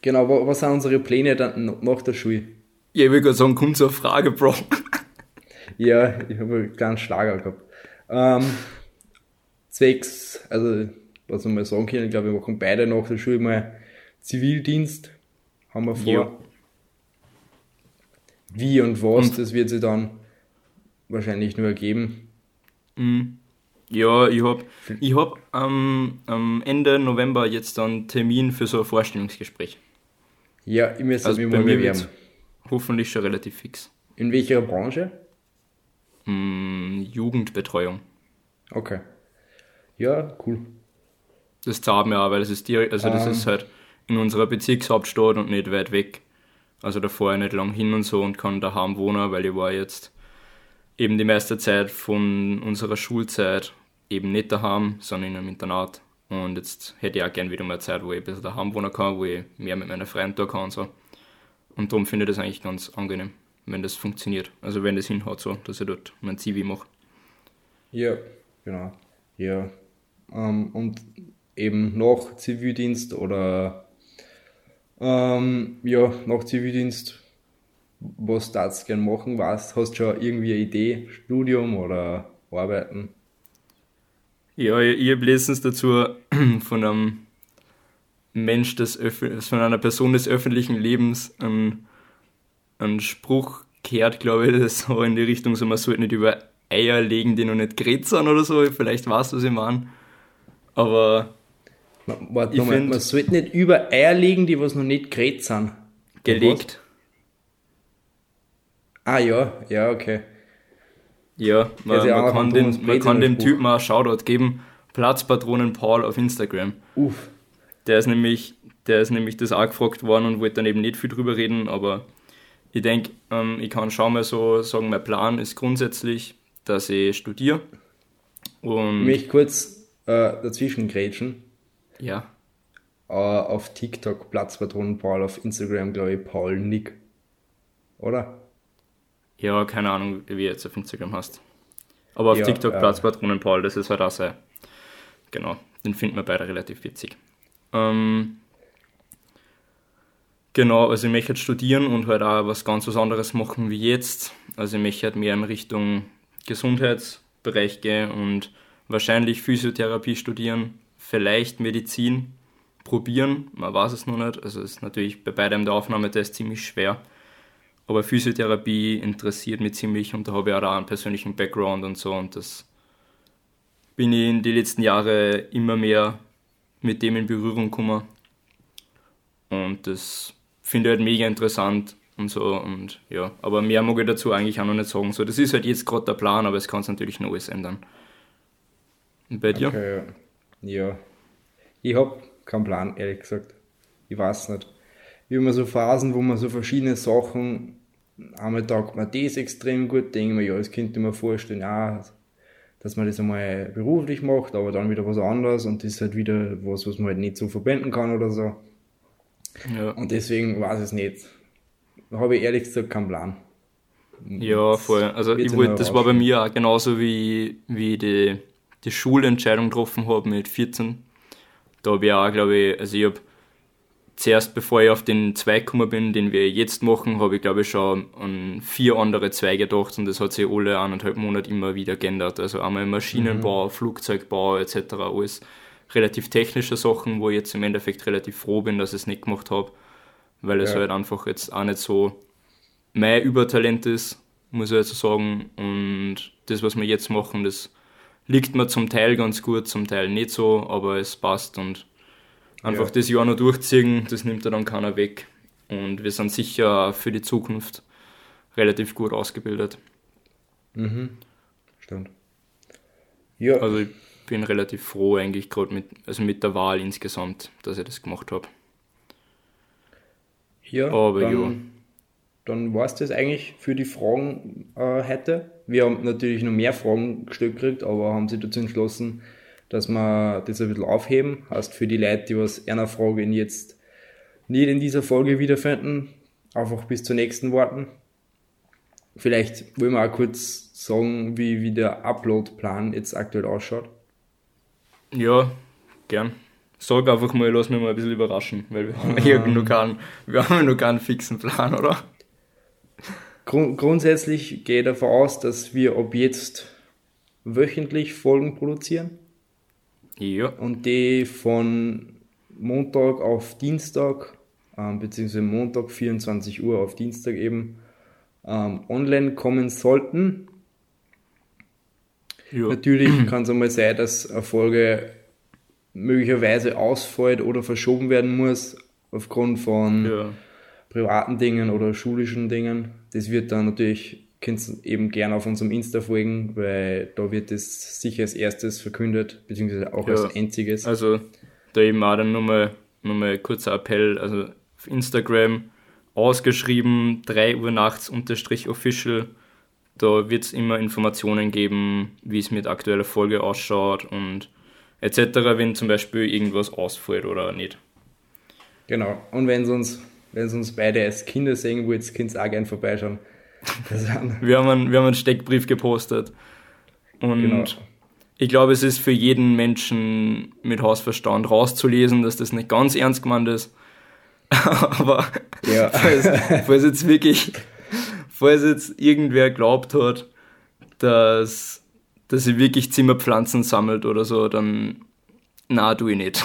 Speaker 2: genau, wa- was sind unsere Pläne dann nach der Schule?
Speaker 1: Ja, ich will gerade sagen, komm zur Frage, Bro.
Speaker 2: Ja, ich habe einen kleinen Schlager gehabt. Ähm, zwecks, also was wir mal sagen können, ich glaube, wir machen beide nach der Schule mal Zivildienst. Haben wir vor.
Speaker 1: Ja.
Speaker 2: Wie und was,
Speaker 1: Und-
Speaker 2: das wird sich dann wahrscheinlich nur ergeben.
Speaker 1: Mhm. Ja, ich hab, ich hab am, am Ende November jetzt dann Termin für so ein Vorstellungsgespräch.
Speaker 2: Ja, ich müsste
Speaker 1: Also
Speaker 2: mich mal
Speaker 1: mir
Speaker 2: bewerben.
Speaker 1: hoffentlich schon relativ fix.
Speaker 2: In welcher Branche?
Speaker 1: Mm, Jugendbetreuung.
Speaker 2: Okay. Ja, cool.
Speaker 1: Das zahlt mir auch, weil das ist direkt, also das
Speaker 2: Ähm.
Speaker 1: ist halt in unserer Bezirkshauptstadt und nicht weit weg. Also da fahre ich nicht lang hin und so und kann daheim wohnen, weil ich war jetzt eben die meiste Zeit von unserer Schulzeit eben nicht daheim, sondern in einem Internat. Und jetzt hätte ich auch gern wieder mal Zeit, wo ich ein bisschen daheim wohnen kann, wo ich mehr mit meiner Freien tun kann und so. Und darum finde ich das eigentlich ganz angenehm, wenn das funktioniert. Also wenn das hinhaut so, dass ich dort mein Zivi mache.
Speaker 2: Ja, genau. Ja. Ähm, und eben nach Zivildienst oder ähm, ja, nach Zivildienst, was darfst du gern machen? Was, hast du schon irgendwie eine Idee? Studium oder Arbeiten?
Speaker 1: Ja, ich, ich habe letztens dazu von einem Mensch des von einer Person des öffentlichen Lebens einen, einen Spruch gehört, glaube ich, das so in die Richtung, so man sollte nicht über Eier legen, die noch nicht gerät sind oder so. Vielleicht weißt du, was ich meine. Aber
Speaker 2: Ma- Warte
Speaker 1: Ich
Speaker 2: nochmal, man sollte nicht über Eier legen, die was noch nicht gerät sind.
Speaker 1: gelegt.
Speaker 2: Ah ja, ja, okay.
Speaker 1: Ja, man,
Speaker 2: ja
Speaker 1: man kann, den, man kann dem. Typen auch Shoutout geben. Platzpatronen Paul auf Instagram.
Speaker 2: Uff.
Speaker 1: Der ist nämlich, der ist nämlich das auch gefragt worden und wollte dann eben nicht viel drüber reden, aber ich denke, ähm, ich kann schon mal so sagen, mein Plan ist grundsätzlich, dass ich studiere.
Speaker 2: Ich
Speaker 1: Und
Speaker 2: möchte kurz äh, dazwischen grätschen.
Speaker 1: Ja,
Speaker 2: Äh, auf TikTok Platzpatronen Paul, auf Instagram glaube ich Paul Nick. Oder?
Speaker 1: ja, keine Ahnung, wie du jetzt auf Instagram hast. Aber auf
Speaker 2: Ja,
Speaker 1: TikTok
Speaker 2: äh,
Speaker 1: Platzpatronen Paul, das ist halt auch sehr, genau, den finden wir beide relativ witzig. Ähm, genau, also ich möchte halt studieren und halt auch was ganz was anderes machen wie jetzt. Also ich möchte halt mehr in Richtung Gesundheitsbereich gehen und wahrscheinlich Physiotherapie studieren, vielleicht Medizin probieren, man weiß es noch nicht. Also es ist natürlich bei beidem der Aufnahmetest ziemlich schwer. Aber Physiotherapie interessiert mich ziemlich und da habe ich auch einen persönlichen Background und so und das bin ich in die letzten Jahre immer mehr mit dem in Berührung gekommen. Und das finde ich halt mega interessant und so und ja, aber mehr mag ich dazu eigentlich auch noch nicht sagen. So, das ist halt jetzt gerade der Plan, aber es kann sich natürlich noch alles ändern. Und bei dir?
Speaker 2: Okay, ja. Ich hab keinen Plan, ehrlich gesagt. Ich weiß nicht. Ich habe immer so Phasen, wo man so verschiedene Sachen, einmal taugt man das extrem gut, denke mir, ja, das könnte man vorstellen, ja, dass man das einmal beruflich macht, aber dann wieder was anderes und das ist halt wieder was, was man halt nicht so verbinden kann oder so.
Speaker 1: Ja.
Speaker 2: Und deswegen weiß ich es nicht. Da habe ich ehrlich gesagt keinen Plan.
Speaker 1: Ja, voll. Also ich wollte, das war bei mir auch genauso wie, wie ich die, die Schulentscheidung getroffen habe mit 14. Da habe ich auch, glaube ich, also ich habe zuerst, bevor ich auf den Zweig gekommen bin, den wir jetzt machen, habe ich, glaube ich, schon an vier andere Zweige gedacht und das hat sich alle eineinhalb Monate immer wieder geändert. Also einmal Maschinenbau, Flugzeugbau etc. Alles relativ technische Sachen, wo ich jetzt im Endeffekt relativ froh bin, dass ich es nicht gemacht habe, weil es
Speaker 2: Ja.
Speaker 1: halt einfach jetzt auch nicht so mein Übertalent ist, muss ich also sagen. Und das, was wir jetzt machen, das liegt mir zum Teil ganz gut, zum Teil nicht so, aber es passt und einfach ja. das Jahr noch durchziehen, das nimmt ja dann keiner weg. Und wir sind sicher für die Zukunft relativ gut ausgebildet.
Speaker 2: Mhm. Stimmt.
Speaker 1: Ja. Also ich bin relativ froh eigentlich gerade mit, also mit der Wahl insgesamt, dass ich das gemacht habe.
Speaker 2: Ja, aber dann, ja. Dann war es das eigentlich für die Fragen äh, heute. Wir haben natürlich noch mehr Fragen gestellt gekriegt, aber haben sich dazu entschlossen, dass wir das ein bisschen aufheben. Heißt für die Leute, die was einer Frage jetzt nicht in dieser Folge wiederfinden, einfach bis zur nächsten warten. Vielleicht wollen wir auch kurz sagen, wie, wie der Upload-Plan jetzt aktuell ausschaut.
Speaker 1: Ja, gern. Sag einfach mal, lass mich mal ein bisschen überraschen, weil wir haben ja noch keinen, wir haben noch keinen fixen Plan, oder?
Speaker 2: Grund, grundsätzlich gehe ich davon aus, dass wir ab jetzt wöchentlich Folgen produzieren.
Speaker 1: Ja.
Speaker 2: Und die von Montag auf Dienstag, ähm, beziehungsweise Montag 24 Uhr auf Dienstag eben, ähm, online kommen sollten. Ja. Natürlich kann es einmal sein, dass eine Folge möglicherweise ausfällt oder verschoben werden muss aufgrund von ja. Privaten Dingen oder schulischen Dingen. Das wird dann natürlich, könnt ihr eben gerne auf unserem Insta folgen, weil da wird es sicher als erstes verkündet, beziehungsweise auch ja. als einziges.
Speaker 1: Also da eben auch dann nochmal, nochmal kurzer Appell, also auf Instagram ausgeschrieben, 3 Uhr nachts unterstrich official. Da wird es immer Informationen geben, wie es mit aktueller Folge ausschaut und etc., wenn zum Beispiel irgendwas ausfällt oder nicht.
Speaker 2: Genau. Und wenn sie uns, wenn sie uns beide als Kinder sehen wo jetzt ihr auch gerne vorbeischauen.
Speaker 1: wir, haben einen, wir haben einen Steckbrief gepostet. Und genau. ich glaube, es ist für jeden Menschen mit Hausverstand rauszulesen, dass das nicht ganz ernst gemeint ist. Aber ja. falls, falls jetzt wirklich, falls jetzt irgendwer glaubt hat, dass, dass sie wirklich Zimmerpflanzen sammelt oder so, dann na, tu ich nicht.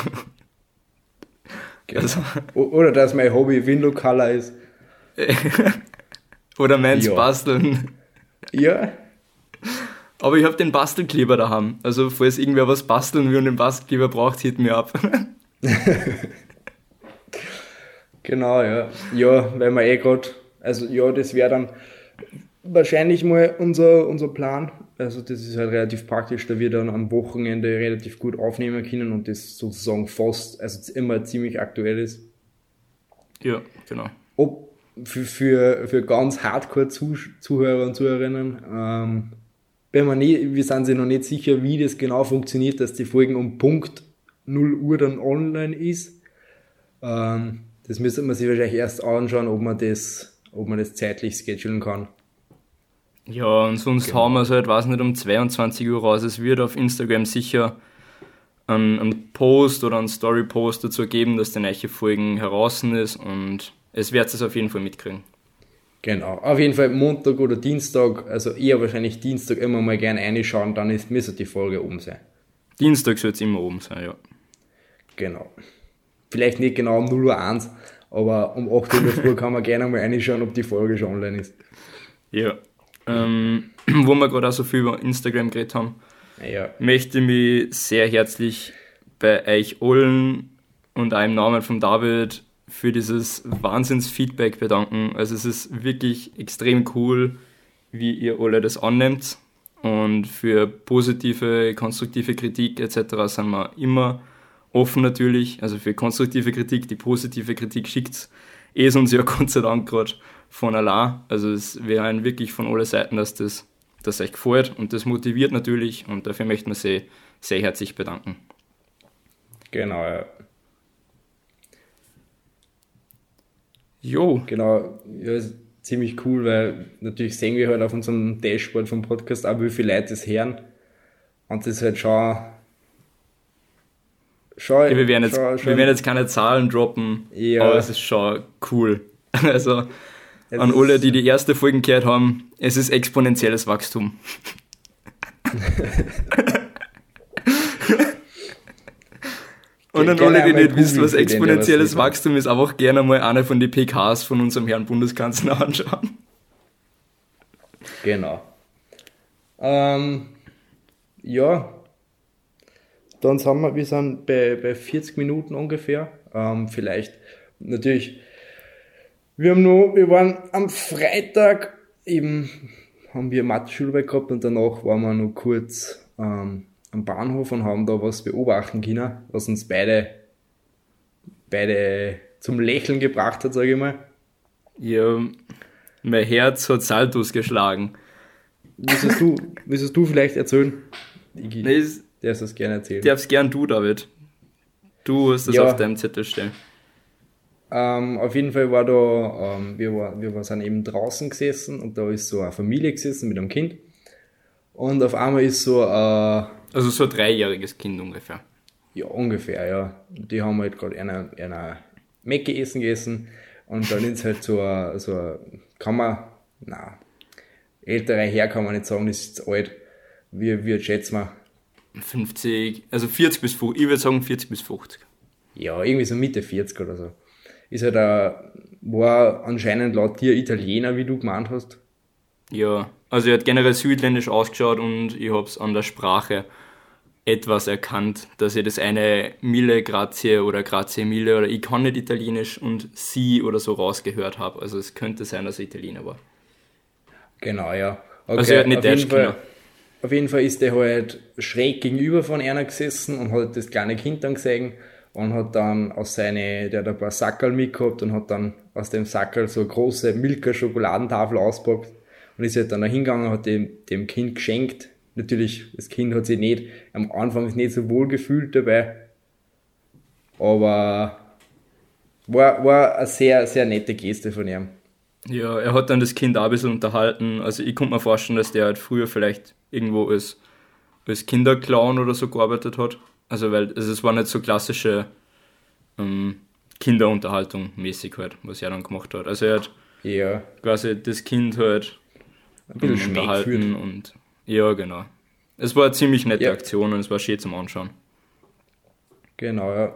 Speaker 2: Also, oder dass mein Hobby Window Color ist.
Speaker 1: oder meins ja. Basteln.
Speaker 2: Ja.
Speaker 1: Aber ich habe den Bastelkleber daheim. Also falls irgendwer was basteln will und den Bastelkleber braucht, hit mir ab.
Speaker 2: Genau, ja. Ja, weil wir eh gerade, also ja, das wäre dann wahrscheinlich mal unser, unser Plan. Also das ist halt relativ praktisch, da wir dann am Wochenende relativ gut aufnehmen können und das sozusagen fast, also immer ziemlich aktuell ist.
Speaker 1: Ja, genau.
Speaker 2: Ob für, für, für ganz Hardcore-Zuhörer und Zuhörerinnen, ähm, wenn man nie, wir sind sich noch nicht sicher, wie das genau funktioniert, dass die Folgen um Punkt 0 Uhr dann online ist. Ähm, das müsste man sich wahrscheinlich erst anschauen, ob man das, ob man das zeitlich schedulen kann.
Speaker 1: Ja, und sonst genau. haben wir es halt, weiß nicht, um 22 Uhr raus. Es wird auf Instagram sicher einen, einen Post oder einen Story-Post dazu geben, dass die neue Folgen heraus ist und es wird es auf jeden Fall mitkriegen.
Speaker 2: Genau, auf jeden Fall Montag oder Dienstag, also eher wahrscheinlich Dienstag immer mal gerne reinschauen, dann ist, müsste die Folge oben sein.
Speaker 1: Dienstag soll es immer oben sein, ja.
Speaker 2: Genau vielleicht nicht genau um 0 Uhr 1, aber um 8 Uhr früh kann man gerne mal reinschauen, ob die Folge schon online ist.
Speaker 1: Ja. Ähm, wo wir gerade auch so viel über Instagram geredet haben,
Speaker 2: ja.
Speaker 1: möchte mich sehr herzlich bei euch allen und auch im Namen von David für dieses Wahnsinnsfeedback bedanken. Also es ist wirklich extrem cool, wie ihr alle das annimmt. Und für positive, konstruktive Kritik etc. sind wir immer offen natürlich, also für konstruktive Kritik, die positive Kritik schickt es uns ja Gott sei Dank gerade von allein. Also es wäre wirklich von allen Seiten, dass das dass euch gefällt und das motiviert natürlich und dafür möchten wir sie sehr herzlich bedanken.
Speaker 2: Genau, ja.
Speaker 1: Jo.
Speaker 2: Genau, ja, ist ziemlich cool, weil natürlich sehen wir halt auf unserem Dashboard vom Podcast auch, wie viele Leute das hören. Und das ist halt schon
Speaker 1: Schon, wir, werden jetzt, schon, schon. wir werden jetzt keine Zahlen droppen, ja. aber es ist schon cool. Also es an alle, die die erste Folge gehört haben, es ist exponentielles Wachstum. Und an alle, die nicht wissen, was exponentielles Wachstum ist, einfach gerne mal eine von den PKs von unserem Herrn Bundeskanzler anschauen.
Speaker 2: Genau. Ähm, ja, dann sind wir, wir sind bei, bei 40 Minuten ungefähr. Ähm, vielleicht, natürlich, wir haben nur, wir waren am Freitag eben, haben wir Mathe-Schularbeit gehabt und danach waren wir noch kurz ähm, am Bahnhof und haben da was beobachten können, was uns beide, beide zum Lächeln gebracht hat, sage ich mal.
Speaker 1: Ja, mein Herz hat Saltos geschlagen.
Speaker 2: Willst du, willst du vielleicht erzählen? Ich,
Speaker 1: Es-
Speaker 2: darfst das gerne erzählen.
Speaker 1: darfst gern du, David. Du hast das
Speaker 2: Ja.
Speaker 1: auf deinem Zettel stehen.
Speaker 2: Ähm, auf jeden Fall war da, ähm, wir, war, wir waren- sind eben draußen gesessen und da ist so eine Familie gesessen mit einem Kind. Und auf einmal ist so, äh,
Speaker 1: Also so ein dreijähriges Kind ungefähr.
Speaker 2: ja ungefähr, ja, die haben halt gerade einer, einer Mecke essen gegessen und dann ist halt so ein, so ein, kann man, na, älterer Herr kann man nicht sagen, das ist alt. Wie, wie schätzen wir?
Speaker 1: 50, also 40 bis 50, ich würde sagen 40 bis 50.
Speaker 2: Ja, irgendwie so Mitte 40 oder so. Ist halt ein, war anscheinend laut dir Italiener, wie du gemeint hast.
Speaker 1: Ja, also er hat generell südländisch ausgeschaut und ich hab's an der Sprache etwas erkannt, dass ich das eine Mille Grazie oder Grazie Mille oder ich kann nicht Italienisch und sie oder so rausgehört habe. Also es könnte sein, dass er Italiener war.
Speaker 2: Genau, ja. Okay,
Speaker 1: Also er hat nicht Deutsch können.
Speaker 2: Auf jeden Fall ist der halt schräg gegenüber von einer gesessen und hat das kleine Kind dann gesehen und hat dann aus seine, der hat ein paar Sackerl mitgehabt und hat dann aus dem Sackerl so eine große Milka Schokoladentafel auspackt und ist halt dann da hingegangen, hat dem, dem Kind geschenkt. Natürlich, das Kind hat sich nicht, am Anfang nicht so wohl gefühlt dabei, aber war, war eine sehr, sehr nette Geste von ihm.
Speaker 1: Ja, er hat dann das Kind auch ein bisschen unterhalten. Also ich konnte mir vorstellen, dass der halt früher vielleicht irgendwo als, als Kinderclown oder so gearbeitet hat. Also weil also es war nicht so klassische ähm, Kinderunterhaltung mäßig halt, was er dann gemacht hat. Also er hat
Speaker 2: Ja,
Speaker 1: quasi das Kind halt
Speaker 2: ein bisschen
Speaker 1: unterhalten und ja, genau. Es war eine ziemlich nette
Speaker 2: Ja.
Speaker 1: Aktion und es war schön zum Anschauen.
Speaker 2: Genau, ja.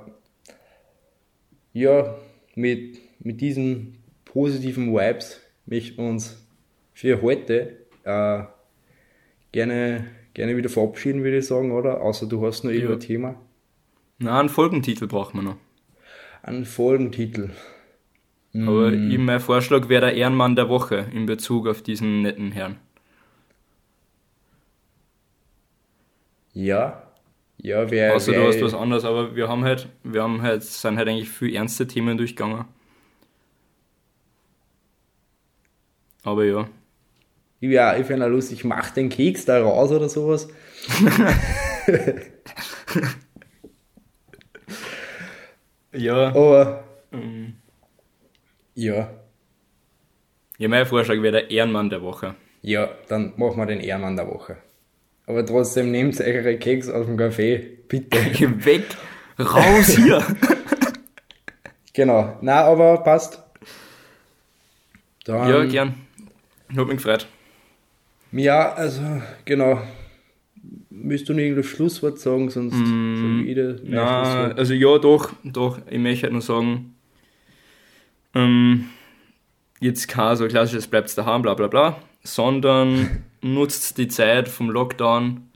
Speaker 2: Ja, mit, mit diesen positiven Vibes möchten wir uns für heute äh, gerne, gerne wieder verabschieden, würde ich sagen, oder? Außer du hast noch irgendein Thema.
Speaker 1: Na, einen Folgentitel brauchen wir noch.
Speaker 2: Einen Folgentitel.
Speaker 1: Aber
Speaker 2: Mm.
Speaker 1: eben mein Vorschlag wäre der Ehrenmann der Woche in Bezug auf diesen netten Herrn.
Speaker 2: Ja. Ja, wer.
Speaker 1: Außer
Speaker 2: wer
Speaker 1: du hast was anderes, aber wir haben halt, wir haben halt, sind halt eigentlich viel ernste Themen durchgegangen. Aber ja.
Speaker 2: Ja, ich finde lustig, mach den Keks da raus oder sowas.
Speaker 1: Ja.
Speaker 2: Aber.
Speaker 1: ähm,
Speaker 2: Ja.
Speaker 1: Ja, mein Vorschlag wäre der Ehrenmann der Woche.
Speaker 2: Ja, dann machen wir den Ehrmann der Woche. Aber trotzdem nehmt eure Keks aus dem Café, bitte.
Speaker 1: Weg! Raus hier!
Speaker 2: genau. Na, aber passt. Dann,
Speaker 1: ja, gern. Hab mich gefreut.
Speaker 2: Ja, also, genau. Willst du noch irgendein Schlusswort sagen, sonst mm, sag ich dir mein
Speaker 1: Na, also ja, doch, doch. Ich möchte halt nur sagen, ähm, jetzt kein so klassisches bleibt's daheim, bla bla bla, sondern nutzt die Zeit vom Lockdown,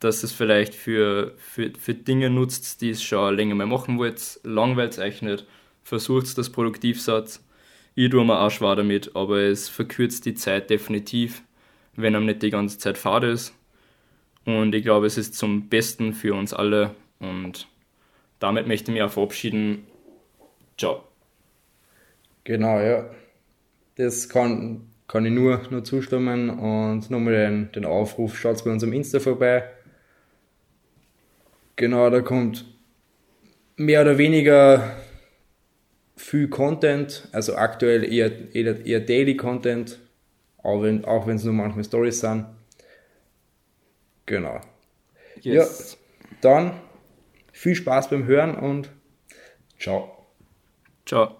Speaker 1: dass es vielleicht für, für, für Dinge nutzt, die es schon länger mehr machen wollt, langweilt euch nicht, versucht das produktiv seid. Ich tue mir auch schwer damit, aber es verkürzt die Zeit definitiv, wenn einem nicht die ganze Zeit Fahrt ist. Und ich glaube, es ist zum Besten für uns alle. Und damit möchte ich mich auch verabschieden. Ciao.
Speaker 2: Genau, ja. Das kann, kann ich nur, nur zustimmen und nochmal den, den Aufruf, schaut bei unserem Insta vorbei. Genau, da kommt mehr oder weniger viel Content, also aktuell eher, eher, eher Daily Content, auch wenn auch wenn es nur manchmal Stories sind. Genau.
Speaker 1: Yes.
Speaker 2: Dann viel Spaß beim Hören und ciao.
Speaker 1: Ciao.